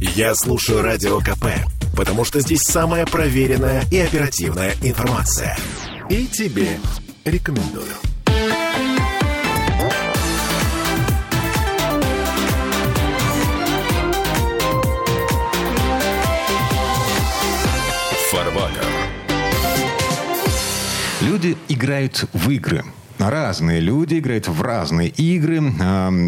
Я слушаю Радио КП, потому что здесь самая проверенная и оперативная информация. И тебе рекомендую. Фарватер. Люди играют в игры. Разные люди играют в разные игры.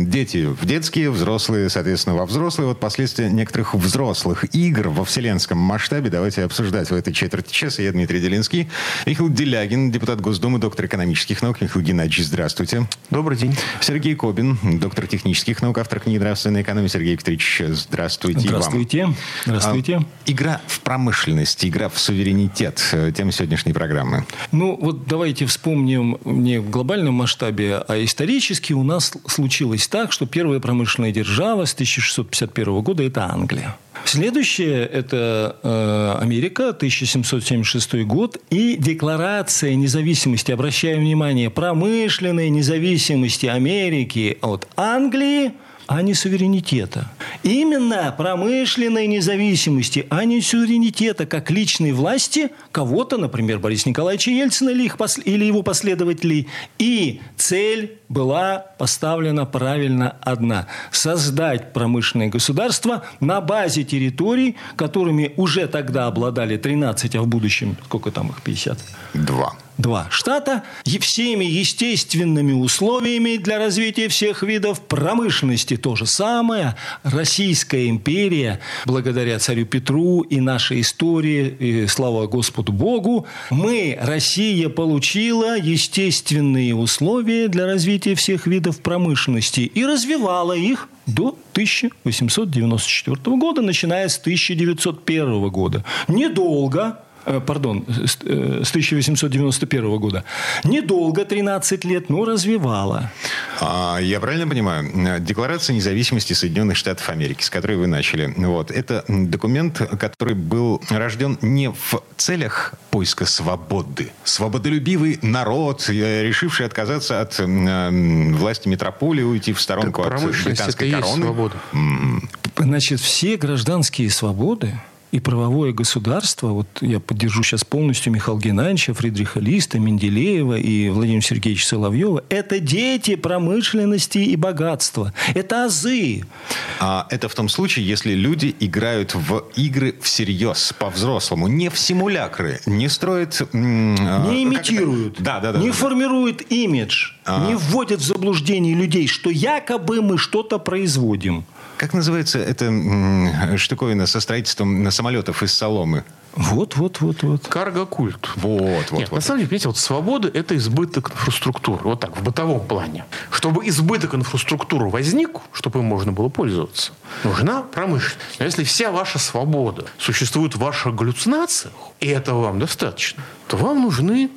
Дети в детские, взрослые, соответственно, во взрослые. Вот последствия некоторых взрослых игр во вселенском масштабе давайте обсуждать в этой четверти часа. Я Дмитрий Делинский. Михаил Делягин, депутат Госдумы, доктор экономических наук. Михаил Геннадьевич, здравствуйте. Добрый день. Сергей Кобин, доктор технических наук, автор книги «Нравственная экономия». Сергей Викторович, здравствуйте. и вам. Здравствуйте. Здравствуйте. Игра в промышленность, игра в суверенитет. э, Тема сегодняшней программы. Ну, вот давайте вспомним не в глобальном масштабе, а исторически у нас случилось так, что первая промышленная держава с 1651 года – это Англия. Следующее – это э, Америка, 1776 год, и Декларация независимости, обращаю внимание, промышленной независимости Америки от Англии – а не суверенитета. Именно промышленной независимости, а не суверенитета, как личной власти кого-то, например, Бориса Николаевича Ельцина или, их или его последователей. И цель была поставлена правильно одна – создать промышленное государство на базе территорий, которыми уже тогда обладали 13, а в будущем сколько там их, 50? Два. Два штата всеми естественными условиями для развития всех видов промышленности. То же самое Российская империя, благодаря царю Петру и нашей истории, и слава Господу Богу, мы, Россия, получила естественные условия для развития всех видов промышленности и развивала их до 1894 года, начиная с 1901 года. Недолго, пардон, с э, с 1891 года. Недолго, 13 лет, но развивала. А, Я правильно понимаю, э, Декларация независимости Соединенных Штатов Америки, с которой вы начали, вот, это документ, который был рожден не в целях поиска свободы. Свободолюбивый народ, э, решивший отказаться от э, власти метрополии, уйти в сторонку от Промышленность британской это короны. свобода. Значит, все гражданские свободы и правовое государство, вот я поддержу сейчас полностью Михаила Геннадьевича, Фридриха Листа, Менделеева и Владимира Сергеевича Соловьева, это дети промышленности и богатства. Это азы. А это в том случае, если люди играют в игры всерьез, по-взрослому, не в симулякры, не строят... а, не имитируют, Да, да, да. не да, да. формируют имидж, А. не вводят в заблуждение людей, что якобы мы что-то производим. Как называется эта штуковина со строительством самолетов из соломы? Вот, вот, вот, вот. Карго-культ. Вот, вот, Нет, вот. на самом деле, понимаете, вот свобода – это избыток инфраструктуры. Вот так, в бытовом плане. Чтобы избыток инфраструктуры возник, чтобы им можно было пользоваться, нужна промышленность. Но если вся ваша свобода существует в ваших галлюцинациях, и этого вам достаточно, то вам нужны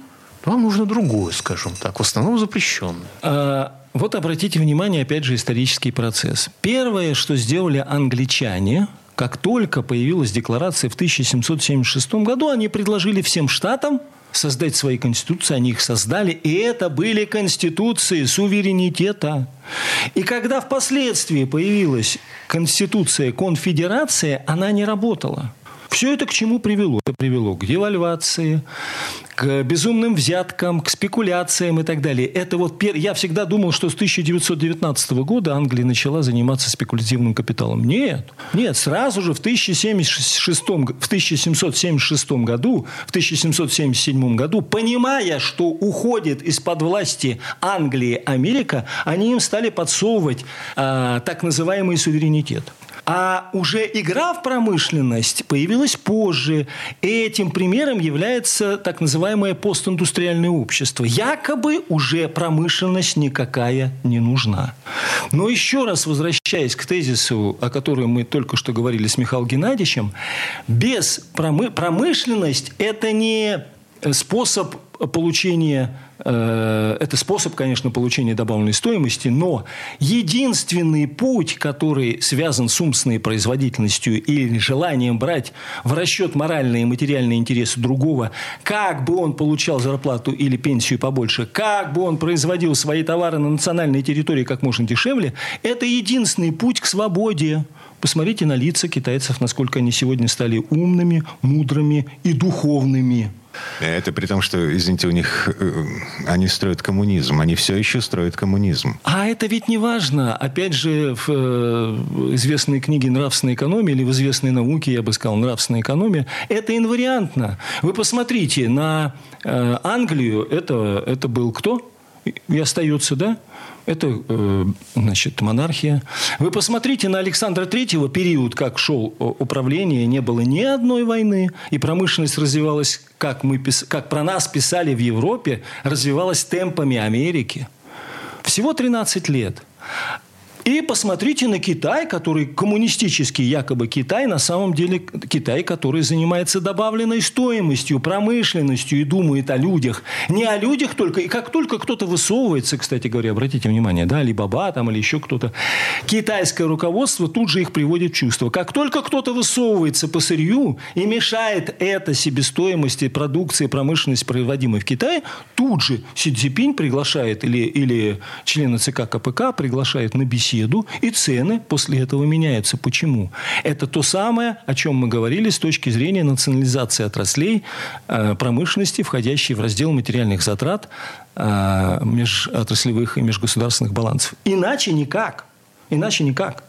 вам нужно другое, скажем так, в основном запрещенное. А, Вот обратите внимание, опять же, исторический процесс. Первое, что сделали англичане, как только появилась декларация в 1776 году, они предложили всем штатам создать свои конституции, они их создали, и это были конституции суверенитета. И когда впоследствии появилась конституция конфедерации, она не работала. Все это к чему привело? Это привело к девальвации, к безумным взяткам, к спекуляциям и так далее. Это вот пер... Я всегда думал, что с 1919 года Англия начала заниматься спекулятивным капиталом. Нет. Нет, сразу же в, 1076... в 1776 году, в 1777 году, понимая, что уходит из-под власти Англии Америка, они им стали подсовывать а, так называемый суверенитет. А уже игра в промышленность появилась позже. Этим примером является так называемое постиндустриальное общество. Якобы уже промышленность никакая не нужна. Но еще раз возвращаясь к тезису, о котором мы только что говорили с Михаилом Геннадьевичем, без промы- промышленность – это не способ получения, это способ, конечно, получения добавленной стоимости, но единственный путь, который связан с умственной производительностью или желанием брать в расчет моральные и материальные интересы другого, как бы он получал зарплату или пенсию побольше, как бы он производил свои товары на национальной территории как можно дешевле, это единственный путь к свободе. Посмотрите на лица китайцев, насколько они сегодня стали умными, мудрыми и духовными. Это при том, что, извините, у них э, они строят коммунизм, они все еще строят коммунизм. А это ведь не важно. Опять же, в э, известной книге «Нравственная экономия» или в известной науке, я бы сказал, «Нравственная экономия», это инвариантно. Вы посмотрите на э, Англию, это, это был кто? И остается, да? Это, э, значит, монархия. Вы посмотрите на Александра Третьего период, как шел управление, не было ни одной войны, и промышленность развивалась, как, мы, как про нас писали в Европе, развивалась темпами Америки. Всего 13 лет. И посмотрите на Китай, который коммунистический якобы Китай, на самом деле Китай, который занимается добавленной стоимостью, промышленностью и думает о людях. Не о людях только. И как только кто-то высовывается, кстати говоря, обратите внимание, да, Алибаба там или еще кто-то, китайское руководство тут же их приводит в чувство. Как только кто-то высовывается по сырью и мешает это себестоимости продукции, промышленности, производимой в Китае, тут же Си Цзипинь приглашает или, или члены ЦК КПК приглашает на беседу беседу, и цены после этого меняются. Почему? Это то самое, о чем мы говорили с точки зрения национализации отраслей э, промышленности, входящей в раздел материальных затрат э, межотраслевых и межгосударственных балансов. Иначе никак. Иначе никак.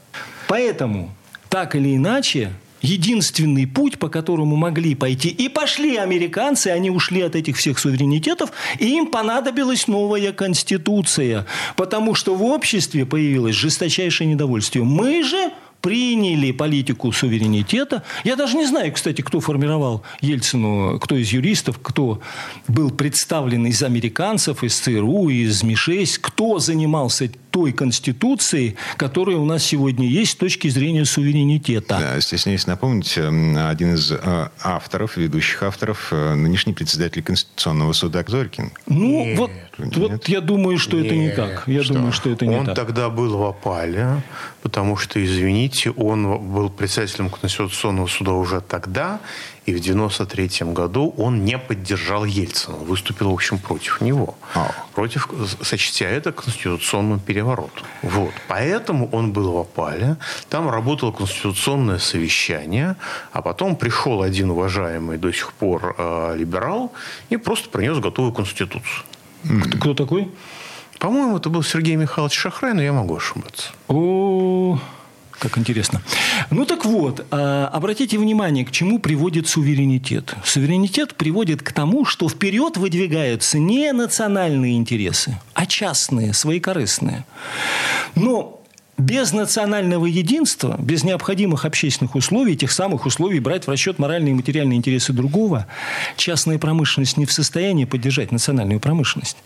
Поэтому, так или иначе, единственный путь, по которому могли пойти. И пошли американцы, они ушли от этих всех суверенитетов, и им понадобилась новая конституция, потому что в обществе появилось жесточайшее недовольствие. Мы же приняли политику суверенитета. Я даже не знаю, кстати, кто формировал Ельцину, кто из юристов, кто был представлен из американцев, из ЦРУ, из МИ-6, кто занимался той конституции, которая у нас сегодня есть с точки зрения суверенитета. Да, стесняюсь напомнить, один из э, авторов, ведущих авторов, э, нынешний председатель Конституционного суда Зорькин. Ну, вот, вот я думаю, что Нет. это не так. Я что? думаю, что это не он так. Он тогда был в опале, потому что, извините, он был председателем Конституционного суда уже тогда, и в 93 году он не поддержал Ельцина. Выступил, в общем, против него. А. Против, сочтя это конституционным переворотом. Вот. Поэтому он был в опале. Там работало конституционное совещание. А потом пришел один уважаемый до сих пор э, либерал и просто принес готовую конституцию. Кто, кто такой? По-моему, это был Сергей Михайлович Шахрай, но я могу ошибаться. О, как интересно. Ну так вот, а, обратите внимание, к чему приводит суверенитет. Суверенитет приводит к тому, что вперед выдвигаются не национальные интересы, а частные, своекорыстные. Но без национального единства, без необходимых общественных условий, тех самых условий брать в расчет моральные и материальные интересы другого, частная промышленность не в состоянии поддержать национальную промышленность.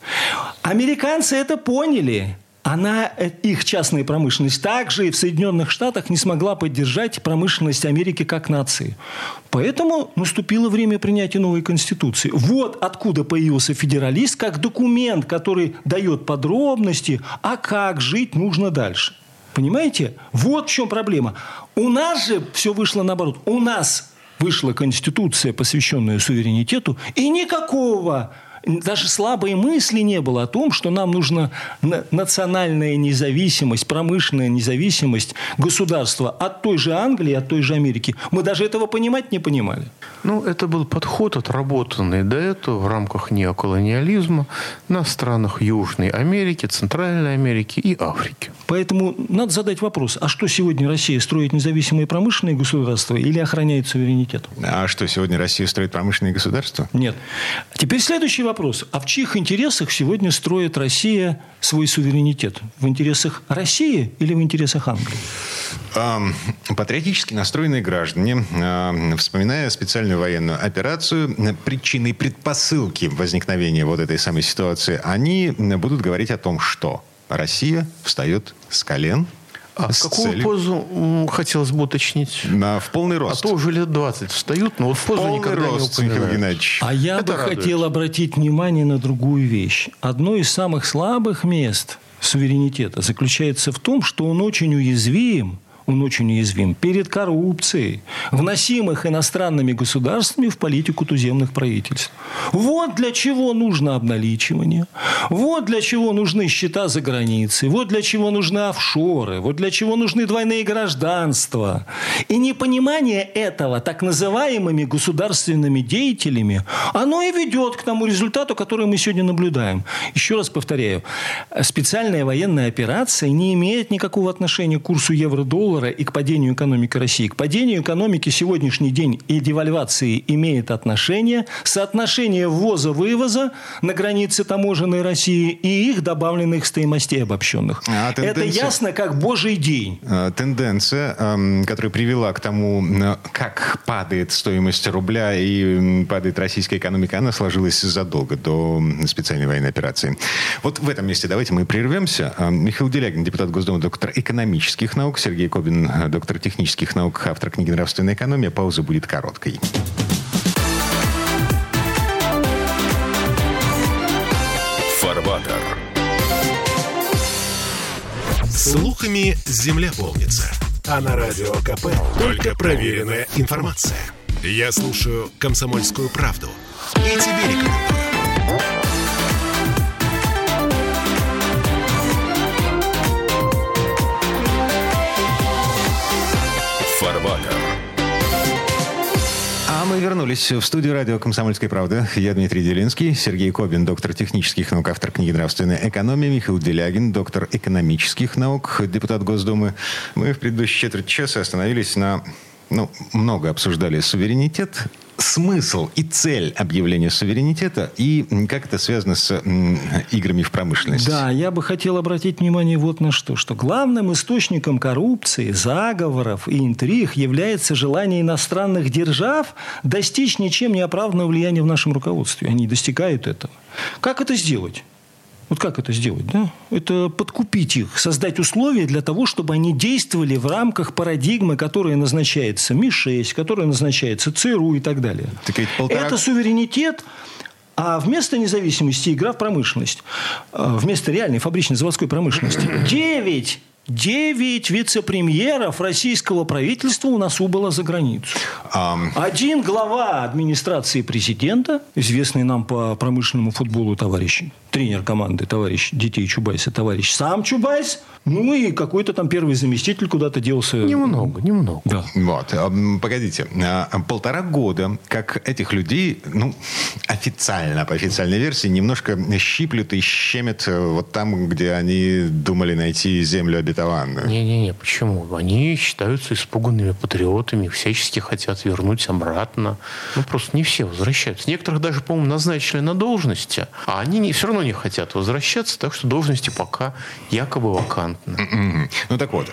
Американцы это поняли она, э, их частная промышленность, также и в Соединенных Штатах не смогла поддержать промышленность Америки как нации. Поэтому наступило время принятия новой Конституции. Вот откуда появился федералист, как документ, который дает подробности, а как жить нужно дальше. Понимаете? Вот в чем проблема. У нас же все вышло наоборот. У нас вышла Конституция, посвященная суверенитету, и никакого даже слабой мысли не было о том, что нам нужна национальная независимость, промышленная независимость государства от той же Англии, от той же Америки. Мы даже этого понимать не понимали. Ну, это был подход, отработанный до этого в рамках неоколониализма на странах Южной Америки, Центральной Америки и Африки. Поэтому надо задать вопрос, а что сегодня Россия строит независимые промышленные государства или охраняет суверенитет? А что сегодня Россия строит промышленные государства? Нет. Теперь следующий вопрос. А в чьих интересах сегодня строит Россия свой суверенитет? В интересах России или в интересах Англии? Патриотически настроенные граждане, вспоминая специальную военную операцию, причиной предпосылки возникновения вот этой самой ситуации, они будут говорить о том, что Россия встает с колен – а с какую целью... позу хотелось бы уточнить? На, в полный рост. А то уже лет 20 встают, но вот в позу полный никогда рост, не упоминают. А я Это бы радует. хотел обратить внимание на другую вещь. Одно из самых слабых мест суверенитета заключается в том, что он очень уязвим он очень уязвим перед коррупцией, вносимых иностранными государствами в политику туземных правительств. Вот для чего нужно обналичивание, вот для чего нужны счета за границей, вот для чего нужны офшоры, вот для чего нужны двойные гражданства. И непонимание этого так называемыми государственными деятелями, оно и ведет к тому результату, который мы сегодня наблюдаем. Еще раз повторяю, специальная военная операция не имеет никакого отношения к курсу евро-доллара и к падению экономики России. К падению экономики сегодняшний день и девальвации имеет отношение соотношение ввоза-вывоза на границе таможенной России и их добавленных стоимостей обобщенных. А тенденция... Это ясно как божий день. А, тенденция, эм, которая привела к тому, как падает стоимость рубля и падает российская экономика, она сложилась задолго до специальной военной операции. Вот в этом месте давайте мы прервемся. А, Михаил Делягин, депутат Госдумы, доктор экономических наук, Сергей Кобин, э, доктор технических наук, автор книги «Нравственная экономия». Пауза будет короткой. Фарватер. Слухами земля полнится. А на радио КП только проверенная информация. Я слушаю «Комсомольскую правду» и тебе рекомендую. Мы вернулись в студию радио «Комсомольская правда». Я Дмитрий Делинский, Сергей Кобин, доктор технических наук, автор книги «Нравственная экономия», Михаил Делягин, доктор экономических наук, депутат Госдумы. Мы в предыдущей четверть часа остановились на ну, много обсуждали суверенитет, смысл и цель объявления суверенитета и как это связано с играми в промышленности. Да, я бы хотел обратить внимание вот на что, что главным источником коррупции, заговоров и интриг является желание иностранных держав достичь ничем не оправданного влияния в нашем руководстве. Они достигают этого. Как это сделать? Вот как это сделать? Да? Это подкупить их, создать условия для того, чтобы они действовали в рамках парадигмы, которая назначается МИ-6, которая назначается ЦРУ и так далее. Так полтора... Это суверенитет, а вместо независимости игра в промышленность. А вместо реальной фабричной заводской промышленности. Девять Девять вице-премьеров российского правительства у нас убыло за границу. Um... Один глава администрации президента, известный нам по промышленному футболу товарищ, тренер команды, товарищ детей Чубайса, товарищ сам Чубайс, ну и какой-то там первый заместитель куда-то делся. Немного, немного. Да. Вот, погодите, а, полтора года, как этих людей, ну, официально, по официальной версии, немножко щиплют и щемят э, вот там, где они думали найти землю обетованную. Не-не-не, почему? Они считаются испуганными патриотами, всячески хотят вернуть обратно. Ну, просто не все возвращаются. Некоторых даже, по-моему, назначили на должности, а они не, все равно не хотят возвращаться, так что должности пока якобы вакантны. Ну, так вот,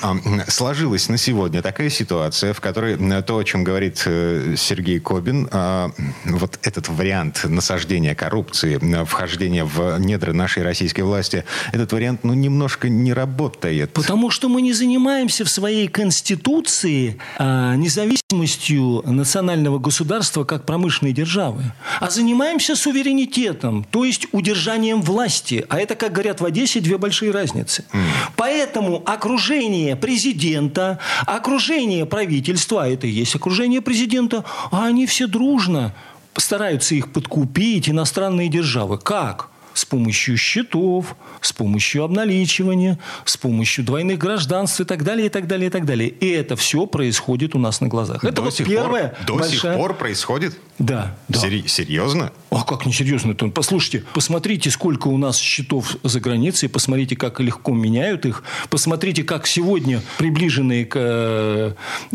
сложилась на сегодня такая ситуация, в которой то, о чем говорит э, Сергей Кобин, а, вот этот вариант насаждения коррупции, вхождения в недра нашей российской власти, этот вариант, ну, немножко не работает. Потому что мы не занимаемся в своей конституции а, независимостью национального государства как промышленной державы, а занимаемся суверенитетом, то есть удержанием власти. А это, как говорят в Одессе, две большие разницы. Mm. Поэтому окружение президента, окружение правительства, а это и есть окружение президента, а они все дружно стараются их подкупить, иностранные державы. Как? С помощью счетов, с помощью обналичивания, с помощью двойных гражданств и так далее, и так далее, и так далее. И это все происходит у нас на глазах. Это до вот сих первое. Пор, до большая... сих пор происходит? Да. да. Сери- серьезно? А как не серьезно? -то? Послушайте, посмотрите, сколько у нас счетов за границей, посмотрите, как легко меняют их, посмотрите, как сегодня приближенные к э,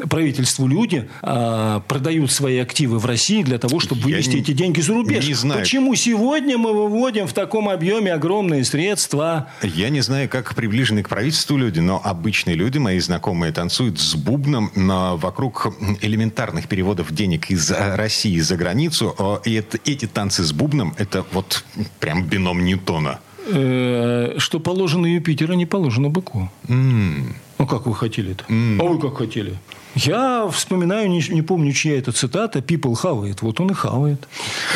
правительству люди а, продают свои активы в России для того, чтобы вывести Я эти деньги за рубеж. Не знаю. Почему сегодня мы выводим в таком объеме огромные средства? Я не знаю, как приближенные к правительству люди, но обычные люди, мои знакомые, танцуют с бубном вокруг элементарных переводов денег из России за границу. И это, эти танцы с бубном – это вот прям бином Ньютона. Э, что положено Юпитеру, не положено быку. Mm. Ну, как вы хотели-то? Mm. А вы как хотели? Я вспоминаю, не, не помню, чья это цитата, people хавает. Вот он и хавает.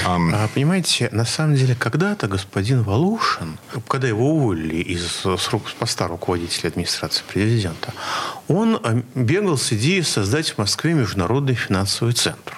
Um... А, понимаете, на самом деле, когда-то господин Волошин, когда его уволили из с поста руководителя администрации президента, он а, бегал с идеей создать в Москве международный финансовый центр.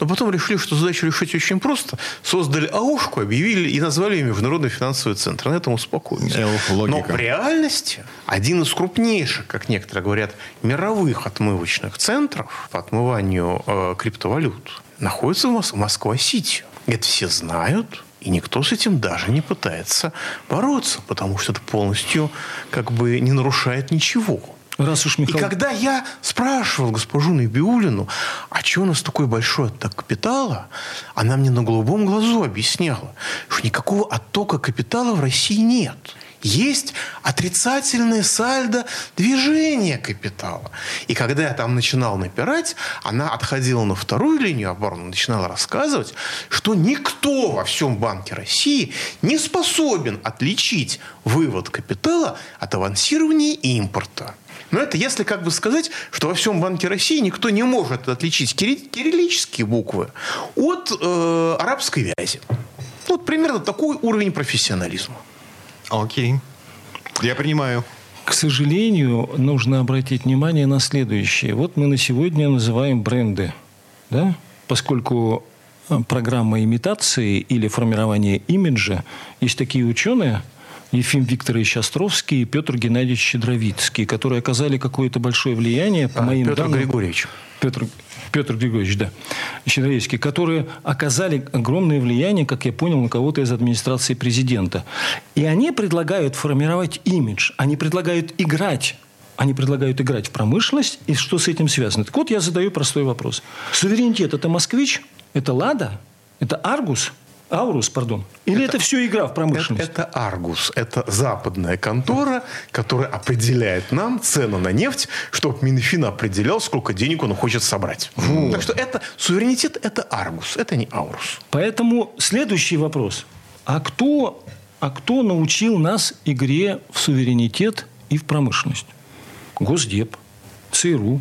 Но потом решили, что задачу решить очень просто. Создали АУшку, объявили и назвали ее Международный финансовый центр. На этом успокоились. Но в реальности один из крупнейших, как некоторые говорят, мировых отмывочных центров по отмыванию э, криптовалют находится в Мос- Москва-Сити. Это все знают, и никто с этим даже не пытается бороться, потому что это полностью как бы не нарушает ничего. Раз уж Михаил... И когда я спрашивал госпожу Набиулину, а чего у нас такой большой отток капитала, она мне на голубом глазу объясняла, что никакого оттока капитала в России нет. Есть отрицательное сальдо движения капитала. И когда я там начинал напирать, она отходила на вторую линию обороны, начинала рассказывать, что никто во всем Банке России не способен отличить вывод капитала от авансирования импорта. Но это если как бы сказать, что во всем Банке России никто не может отличить кириллические буквы от э, арабской вязи. Вот примерно такой уровень профессионализма. Окей. Я принимаю. К сожалению, нужно обратить внимание на следующее. Вот мы на сегодня называем бренды, да? поскольку э, программа имитации или формирования имиджа, есть такие ученые – Ефим Викторович Островский и Петр Геннадьевич Щедровицкий, которые оказали какое-то большое влияние, по а, моим Петр данным... Григорьевич. Петр, Петр Григорьевич, да, Щедровицкий, которые оказали огромное влияние, как я понял, на кого-то из администрации президента. И они предлагают формировать имидж, они предлагают играть они предлагают играть в промышленность, и что с этим связано? Так вот, я задаю простой вопрос. Суверенитет – это москвич? Это Лада? Это Аргус? Аурус, пардон. Или это, это все игра в промышленность? Это, это Аргус. Это западная контора, которая определяет нам цену на нефть, чтобы Минфин определял, сколько денег он хочет собрать. Вот. Так что это суверенитет – это Аргус, это не Аурус. Поэтому следующий вопрос. А кто, а кто научил нас игре в суверенитет и в промышленность? Госдеп, ЦРУ,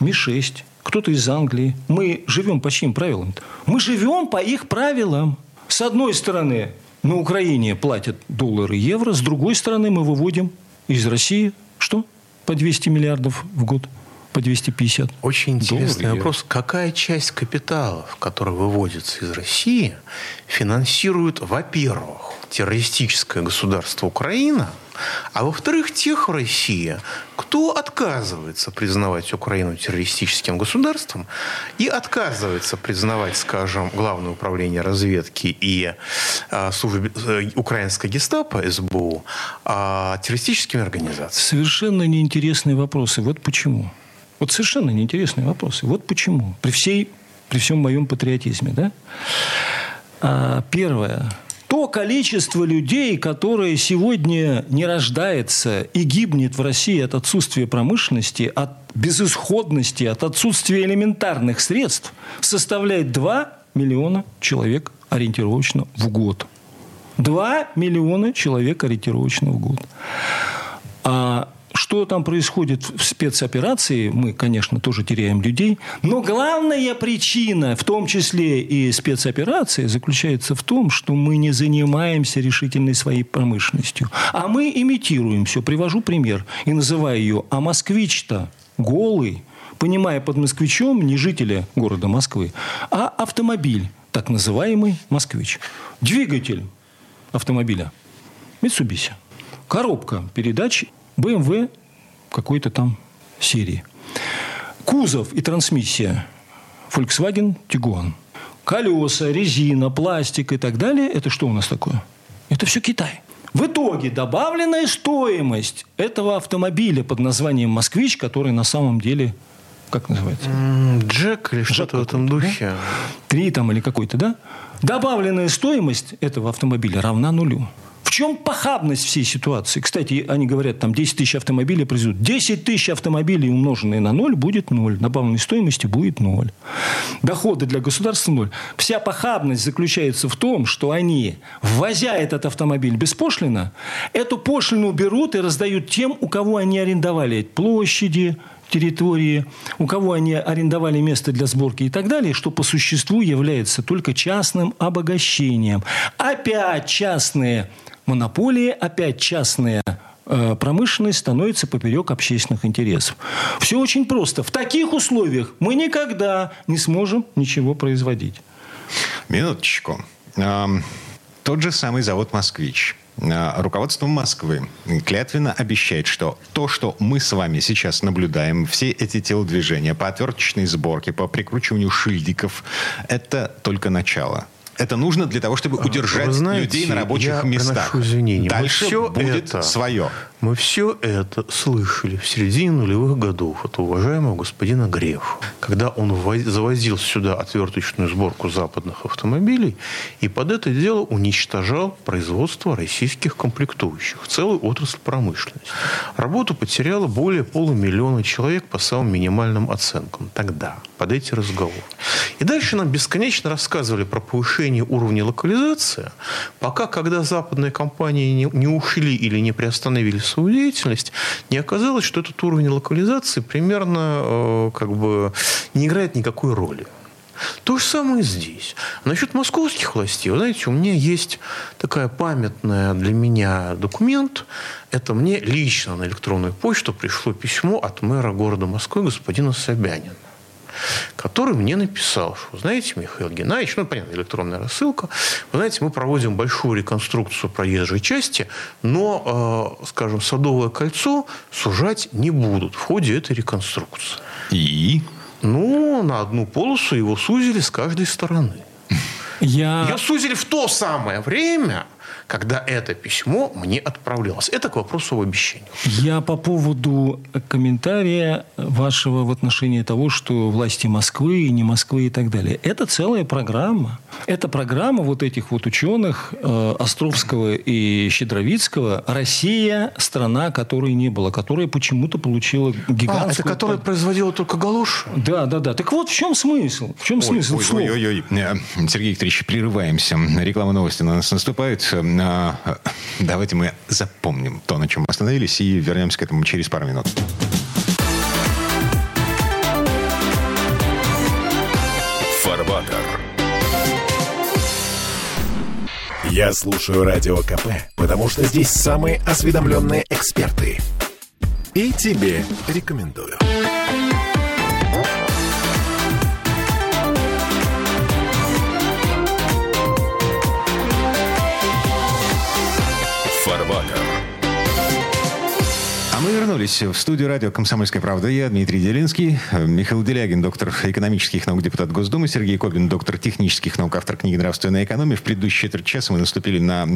Ми-6, кто-то из Англии. Мы живем по чьим правилам? -то? Мы живем по их правилам. С одной стороны, на Украине платят доллары и евро, с другой стороны, мы выводим из России что? По 200 миллиардов в год по 250. Очень интересный вопрос. Какая часть капиталов, который выводится из России, финансирует, во-первых, террористическое государство Украина – а во-вторых, тех в России, кто отказывается признавать Украину террористическим государством и отказывается признавать, скажем, Главное управление разведки и а, службы, э, украинской гестапо, СБУ, а, террористическими организациями. Совершенно неинтересные вопросы. Вот почему. Вот совершенно неинтересные вопросы. Вот почему. При, всей, при всем моем патриотизме. Да? А, первое то количество людей, которое сегодня не рождается и гибнет в России от отсутствия промышленности, от безысходности, от отсутствия элементарных средств, составляет 2 миллиона человек ориентировочно в год. 2 миллиона человек ориентировочно в год. А что там происходит в спецоперации, мы, конечно, тоже теряем людей. Но главная причина, в том числе и спецоперации, заключается в том, что мы не занимаемся решительной своей промышленностью. А мы имитируем все. Привожу пример и называю ее «А москвич-то голый», понимая под москвичом не жителя города Москвы, а автомобиль, так называемый москвич. Двигатель автомобиля Mitsubishi. Коробка передач BMW какой-то там серии. Кузов и трансмиссия Volkswagen Tiguan. Колеса, резина, пластик и так далее. Это что у нас такое? Это все Китай. В итоге добавленная стоимость этого автомобиля под названием «Москвич», который на самом деле, как называется? Джек или что-то в этом духе. Три там или какой-то, да? Добавленная стоимость этого автомобиля равна нулю чем похабность всей ситуации? Кстати, они говорят, там 10 тысяч автомобилей произведут. 10 тысяч автомобилей, умноженные на ноль, будет ноль. Добавленной стоимости будет ноль. Доходы для государства ноль. Вся похабность заключается в том, что они, ввозя этот автомобиль беспошлино, эту пошлину берут и раздают тем, у кого они арендовали площади, территории, у кого они арендовали место для сборки и так далее, что по существу является только частным обогащением. Опять частные монополии, опять частные э, промышленность становится поперек общественных интересов. Все очень просто. В таких условиях мы никогда не сможем ничего производить. Минуточку. Тот же самый завод «Москвич». А, руководство Москвы клятвенно обещает, что то, что мы с вами сейчас наблюдаем, все эти телодвижения по отверточной сборке, по прикручиванию шильдиков, это только начало. Это нужно для того, чтобы удержать знаете, людей на рабочих местах. Дальше все будет это, свое. Мы все это слышали в середине нулевых годов от уважаемого господина Грефа, когда он завозил сюда отверточную сборку западных автомобилей и под это дело уничтожал производство российских комплектующих, целую отрасль промышленности. Работу потеряло более полумиллиона человек по самым минимальным оценкам тогда, под эти разговоры. И дальше нам бесконечно рассказывали про повышение уровня локализации, пока, когда западные компании не, не ушли или не приостановили свою деятельность, не оказалось, что этот уровень локализации примерно э, как бы не играет никакой роли. То же самое здесь. Насчет московских властей, вы знаете, у меня есть такая памятная для меня документ. Это мне лично на электронную почту пришло письмо от мэра города Москвы господина Собянина который мне написал, что, знаете, Михаил Геннадьевич, ну, понятно, электронная рассылка, вы знаете, мы проводим большую реконструкцию проезжей части, но, э, скажем, Садовое кольцо сужать не будут в ходе этой реконструкции. И? Ну, на одну полосу его сузили с каждой стороны. Я... Ее сузили в то самое время, когда это письмо мне отправлялось. Это к вопросу об обещании. Я по поводу комментария вашего в отношении того, что власти Москвы и не Москвы и так далее. Это целая программа. Это программа вот этих вот ученых э, Островского и Щедровицкого. Россия – страна, которой не было, которая почему-то получила гигантскую... А, это которая производила только галоши? Да, да, да. Так вот, в чем смысл? В чем ой, смысл ой, ой, ой, ой, ой. Сергей Викторович, прерываемся. Реклама новости на нас наступает. А, давайте мы запомним то, на чем мы остановились, и вернемся к этому через пару минут. Фарбатер. Я слушаю Радио КП, потому что здесь самые осведомленные эксперты. И тебе рекомендую. Мы вернулись в студию радио «Комсомольская правда». Я Дмитрий Делинский, Михаил Делягин, доктор экономических наук, депутат Госдумы, Сергей Кобин, доктор технических наук, автор книги «Нравственная экономия». В предыдущие четверть часа мы наступили на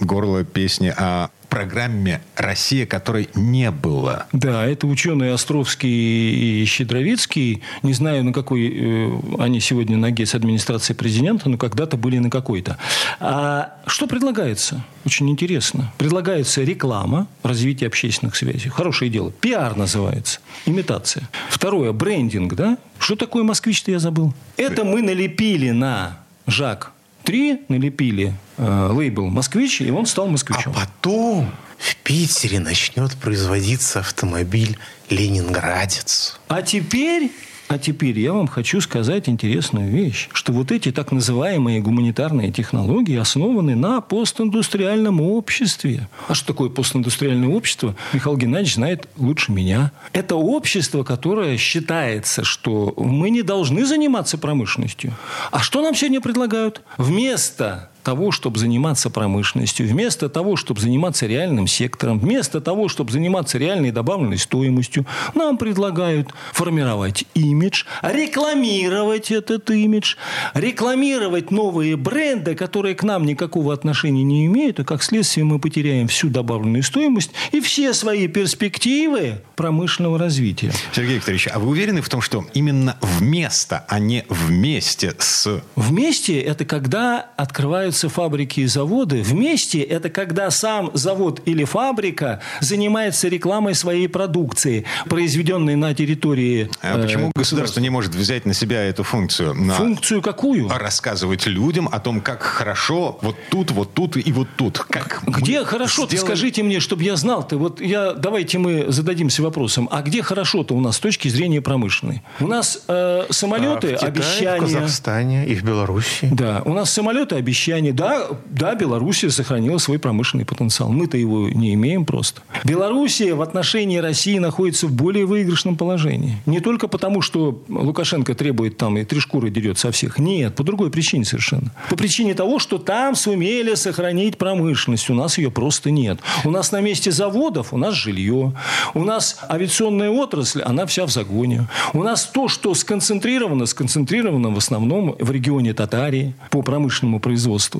горло песни о программе «Россия», которой не было. Да, это ученые Островский и Щедровицкий. Не знаю, на какой э, они сегодня ноге с администрацией президента, но когда-то были на какой-то. А что предлагается? Очень интересно. Предлагается реклама, развитие общественных связей. Хорошее дело. Пиар называется. Имитация. Второе. Брендинг, да? Что такое москвич-то я забыл? Это мы налепили на Жак три налепили э, лейбл «Москвич», и он стал «Москвичом». А потом в Питере начнет производиться автомобиль «Ленинградец». А теперь а теперь я вам хочу сказать интересную вещь, что вот эти так называемые гуманитарные технологии основаны на постиндустриальном обществе. А что такое постиндустриальное общество? Михаил Геннадьевич знает лучше меня. Это общество, которое считается, что мы не должны заниматься промышленностью. А что нам сегодня предлагают? Вместо того, чтобы заниматься промышленностью, вместо того, чтобы заниматься реальным сектором, вместо того, чтобы заниматься реальной добавленной стоимостью, нам предлагают формировать имидж, рекламировать этот имидж, рекламировать новые бренды, которые к нам никакого отношения не имеют, и как следствие мы потеряем всю добавленную стоимость и все свои перспективы промышленного развития. Сергей Викторович, а вы уверены в том, что именно вместо, а не вместе с... Вместе – это когда открываются строятся фабрики и заводы, вместе это когда сам завод или фабрика занимается рекламой своей продукции, произведенной на территории А э, почему государство государство не может взять на себя эту функцию? Функцию какую? Рассказывать людям о том, как хорошо вот тут, вот тут и вот тут. Как где хорошо? Сделаем... Скажите мне, чтобы я знал. Ты вот я давайте мы зададимся вопросом, а где хорошо-то у нас с точки зрения промышленной? У нас э, самолеты, а в Китае, обещания. В Казахстане и в Беларуси. Да, у нас самолеты, обещания. Да, да, Белоруссия сохранила свой промышленный потенциал. Мы-то его не имеем просто. Белоруссия в отношении России находится в более выигрышном положении. Не только потому, что Лукашенко требует там и три шкуры дерет со всех. Нет, по другой причине совершенно. По причине того, что там сумели сохранить промышленность. У нас ее просто нет. У нас на месте заводов у нас жилье. У нас авиационная отрасль, она вся в загоне. У нас то, что сконцентрировано, сконцентрировано в основном в регионе Татарии по промышленному производству.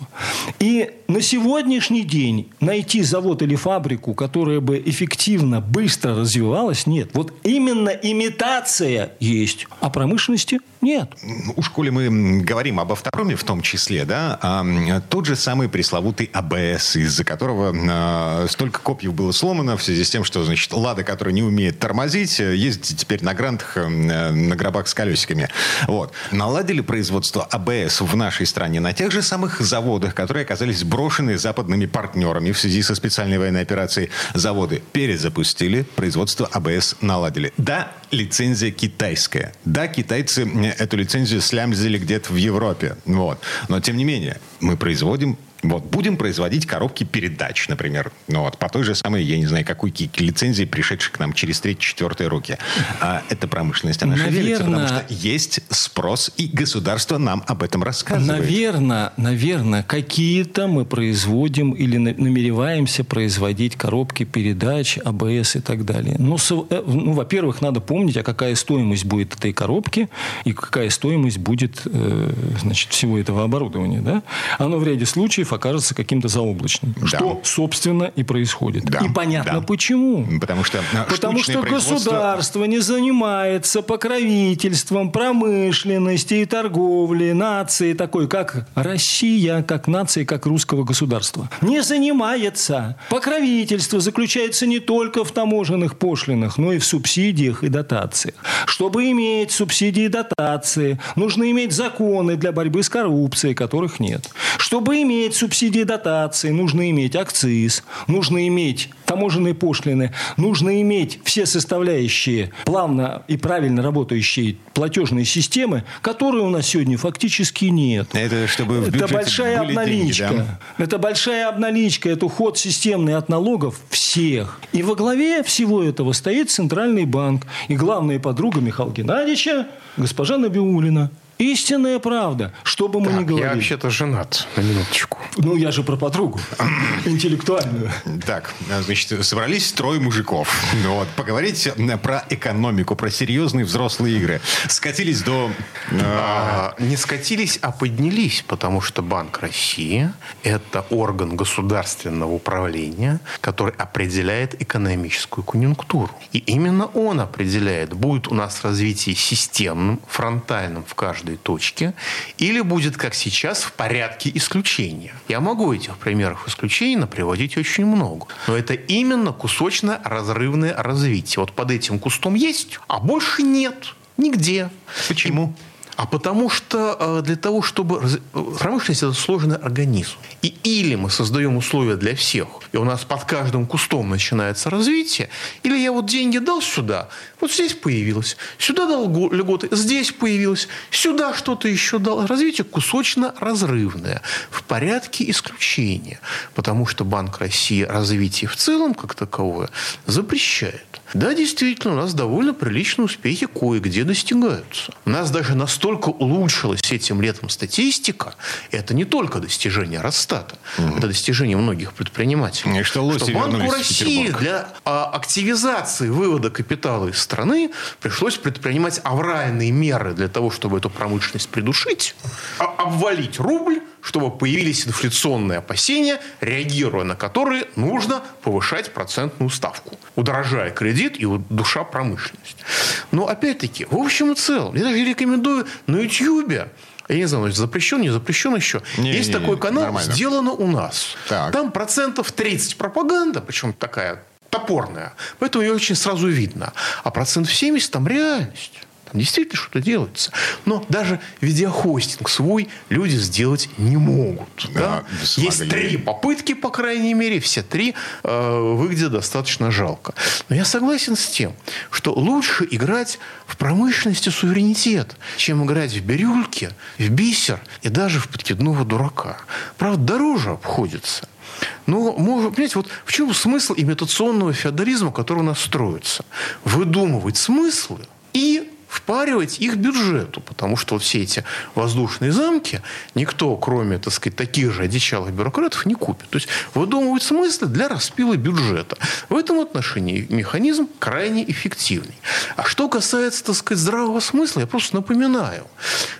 И на сегодняшний день найти завод или фабрику, которая бы эффективно, быстро развивалась, нет. Вот именно имитация есть, а промышленности нет. Уж коли мы говорим об автопроме в том числе, да, а, тот же самый пресловутый АБС, из-за которого а, столько копьев было сломано в связи с тем, что, значит, «Лада», которая не умеет тормозить, ездит теперь на грантах на гробах с колесиками. Вот. Наладили производство АБС в нашей стране на тех же самых заводах, которые оказались брошены западными партнерами в связи со специальной военной операцией. Заводы перезапустили, производство АБС наладили. Да, лицензия китайская. Да, китайцы эту лицензию слямзили где-то в Европе. Вот. Но, тем не менее, мы производим вот, будем производить коробки передач, например. Ну, вот, по той же самой, я не знаю, какой лицензии, пришедшей к нам через третьи-четвертые руки. А это промышленность, она Наверное... шевелится, потому что есть спрос, и государство нам об этом рассказывает. Наверное, наверное, какие-то мы производим или намереваемся производить коробки передач, АБС и так далее. Но, ну, э, ну, во-первых, надо помнить, а какая стоимость будет этой коробки и какая стоимость будет э, значит, всего этого оборудования. Да? Оно в ряде случаев окажется каким-то заоблачным. Да. Что, собственно, и происходит. Да. И понятно да. почему. Потому что, Потому что государство не занимается покровительством промышленности и торговли нации такой, как Россия, как нации, как русского государства. Не занимается. Покровительство заключается не только в таможенных пошлинах, но и в субсидиях и дотациях. Чтобы иметь субсидии и дотации, нужно иметь законы для борьбы с коррупцией, которых нет. Чтобы иметь субсидии дотации, нужно иметь акциз, нужно иметь таможенные пошлины, нужно иметь все составляющие плавно и правильно работающие платежные системы, которые у нас сегодня фактически нет. Это чтобы в Это большая обналичка. Деньги, да? Это большая обналичка, это уход системный от налогов всех. И во главе всего этого стоит Центральный банк. И главная подруга Михаила Геннадьевича, госпожа Набиулина. Истинная правда, что бы мы так, ни говорили. Я вообще-то женат, на минуточку. Ну, я же про подругу. Интеллектуальную. Так, значит, собрались трое мужиков. Ну вот, поговорить про экономику, про серьезные взрослые игры. Скатились до... А, не скатились, а поднялись, потому что Банк России – это орган государственного управления, который определяет экономическую конъюнктуру. И именно он определяет, будет у нас развитие системным, фронтальным в каждом каждой точке, или будет, как сейчас, в порядке исключения. Я могу этих примеров исключений приводить очень много. Но это именно кусочно-разрывное развитие. Вот под этим кустом есть, а больше нет. Нигде. Почему? А потому что э, для того, чтобы... Промышленность – это сложный организм. И или мы создаем условия для всех, и у нас под каждым кустом начинается развитие, или я вот деньги дал сюда, вот здесь появилось, сюда дал льготы, здесь появилось, сюда что-то еще дал. Развитие кусочно-разрывное, в порядке исключения. Потому что Банк России развитие в целом, как таковое, запрещает. Да, действительно, у нас довольно приличные успехи кое-где достигаются. У нас даже настолько улучшилась этим летом статистика, это не только достижение Росстата, угу. это достижение многих предпринимателей. И что, что Банку России для а, активизации вывода капитала из страны пришлось предпринимать авральные меры для того, чтобы эту промышленность придушить, а, обвалить рубль, чтобы появились инфляционные опасения, реагируя на которые нужно повышать процентную ставку, удорожая кредит и душа промышленность. Но опять-таки, в общем и целом, я даже рекомендую на YouTube я не знаю, запрещен, не запрещен еще. Не, Есть не, такой не, канал нормально. «Сделано у нас». Так. Там процентов 30 пропаганда, причем такая топорная. Поэтому ее очень сразу видно. А процентов 70 там реальность. Действительно что-то делается. Но даже видеохостинг свой люди сделать не могут. Да, да? Есть три попытки, по крайней мере, все три э, выглядят достаточно жалко. Но я согласен с тем, что лучше играть в промышленности суверенитет, чем играть в бирюльке, в бисер и даже в подкидного дурака. Правда, дороже обходится. Но, понимаете, вот в чем смысл имитационного феодализма, который у нас строится? Выдумывать смыслы и впаривать их бюджету, потому что все эти воздушные замки никто, кроме, так сказать, таких же одичалых бюрократов, не купит. То есть выдумывают смыслы для распила бюджета. В этом отношении механизм крайне эффективный. А что касается, так сказать, здравого смысла, я просто напоминаю,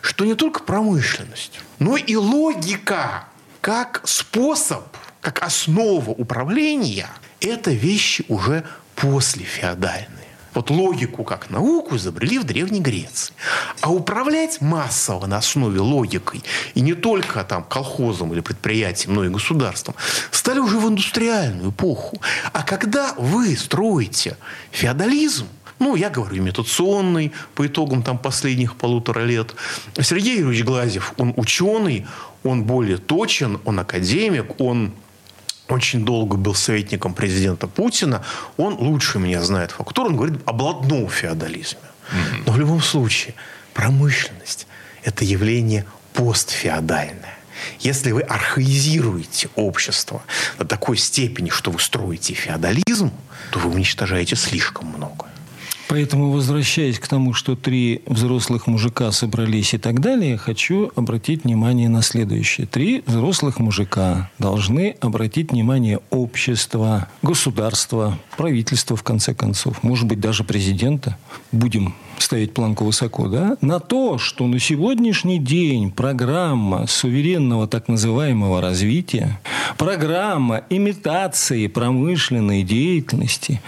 что не только промышленность, но и логика как способ, как основа управления, это вещи уже после феодальные. Вот логику как науку изобрели в Древней Греции. А управлять массово на основе логикой, и не только там колхозом или предприятием, но и государством, стали уже в индустриальную эпоху. А когда вы строите феодализм, ну, я говорю, имитационный, по итогам там последних полутора лет. Сергей Юрьевич Глазев, он ученый, он более точен, он академик, он очень долго был советником президента Путина, он лучше меня знает фактуру, он говорит об одном феодализме. Но в любом случае, промышленность – это явление постфеодальное. Если вы архаизируете общество до такой степени, что вы строите феодализм, то вы уничтожаете слишком многое. Поэтому, возвращаясь к тому, что три взрослых мужика собрались и так далее, хочу обратить внимание на следующее. Три взрослых мужика должны обратить внимание общества, государства, правительства, в конце концов, может быть, даже президента. Будем ставить планку высоко, да, на то, что на сегодняшний день программа суверенного так называемого развития, программа имитации промышленной деятельности,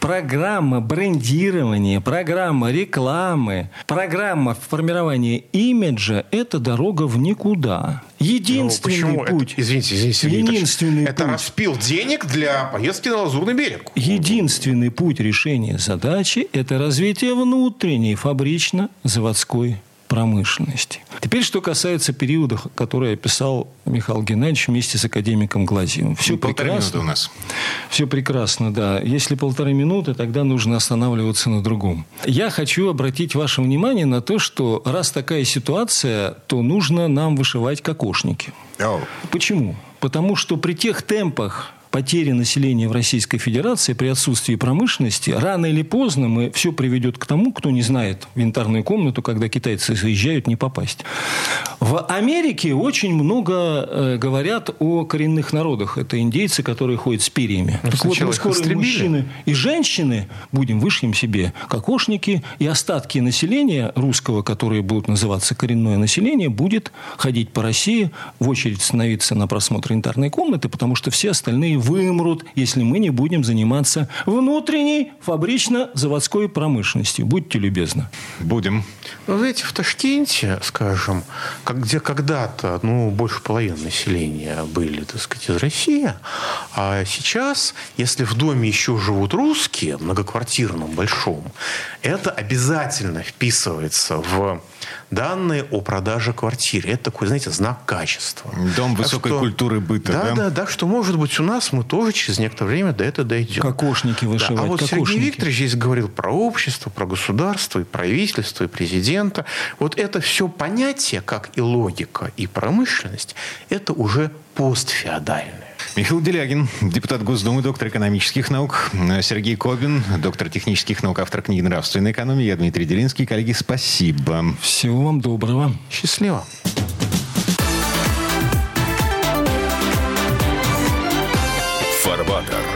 программа брендирования, программа рекламы, программа формирования имиджа – это дорога в никуда. Единственный ну, путь. Это, извините, извините, единственный это путь. распил денег для поездки на Лазурный берег. Единственный путь решения задачи – это развитие внутренней фабрично-заводской промышленности. Теперь, что касается периода, который описал Михаил Геннадьевич вместе с академиком Глазьевым. Все полторы прекрасно. у нас. Все прекрасно, да. Если полторы минуты, тогда нужно останавливаться на другом. Я хочу обратить ваше внимание на то, что раз такая ситуация, то нужно нам вышивать кокошники. Oh. Почему? Потому что при тех темпах, потери населения в Российской Федерации при отсутствии промышленности, рано или поздно мы все приведет к тому, кто не знает винтарную комнату, когда китайцы заезжают, не попасть. В Америке очень много э, говорят о коренных народах. Это индейцы, которые ходят с перьями. Ну, так вот, мы скоро и мужчины и женщины будем вышьем себе кокошники, и остатки населения русского, которые будут называться коренное население, будет ходить по России, в очередь становиться на просмотр янтарной комнаты, потому что все остальные вымрут, если мы не будем заниматься внутренней фабрично-заводской промышленностью. Будьте любезны. Будем. Ну, знаете, в Ташкенте, скажем, где когда-то ну, больше половины населения были, так сказать, из России, а сейчас, если в доме еще живут русские, многоквартирном, большом, это обязательно вписывается в данные о продаже квартиры. Это такой, знаете, знак качества. Дом так высокой что, культуры быта, да? Да, да, да, что, может быть, у нас мы тоже через некоторое время до этого дойдем. Кокошники вышивать, да. А вот кокошники. Сергей Викторович здесь говорил про общество, про государство, и правительство, и президента. Вот это все понятие, как и логика, и промышленность, это уже постфеодальное. Михаил Делягин, депутат Госдумы, доктор экономических наук. Сергей Кобин, доктор технических наук, автор книги «Нравственная экономия». Я Дмитрий Делинский. Коллеги, спасибо. Всего вам доброго. Счастливо. Фарбатер.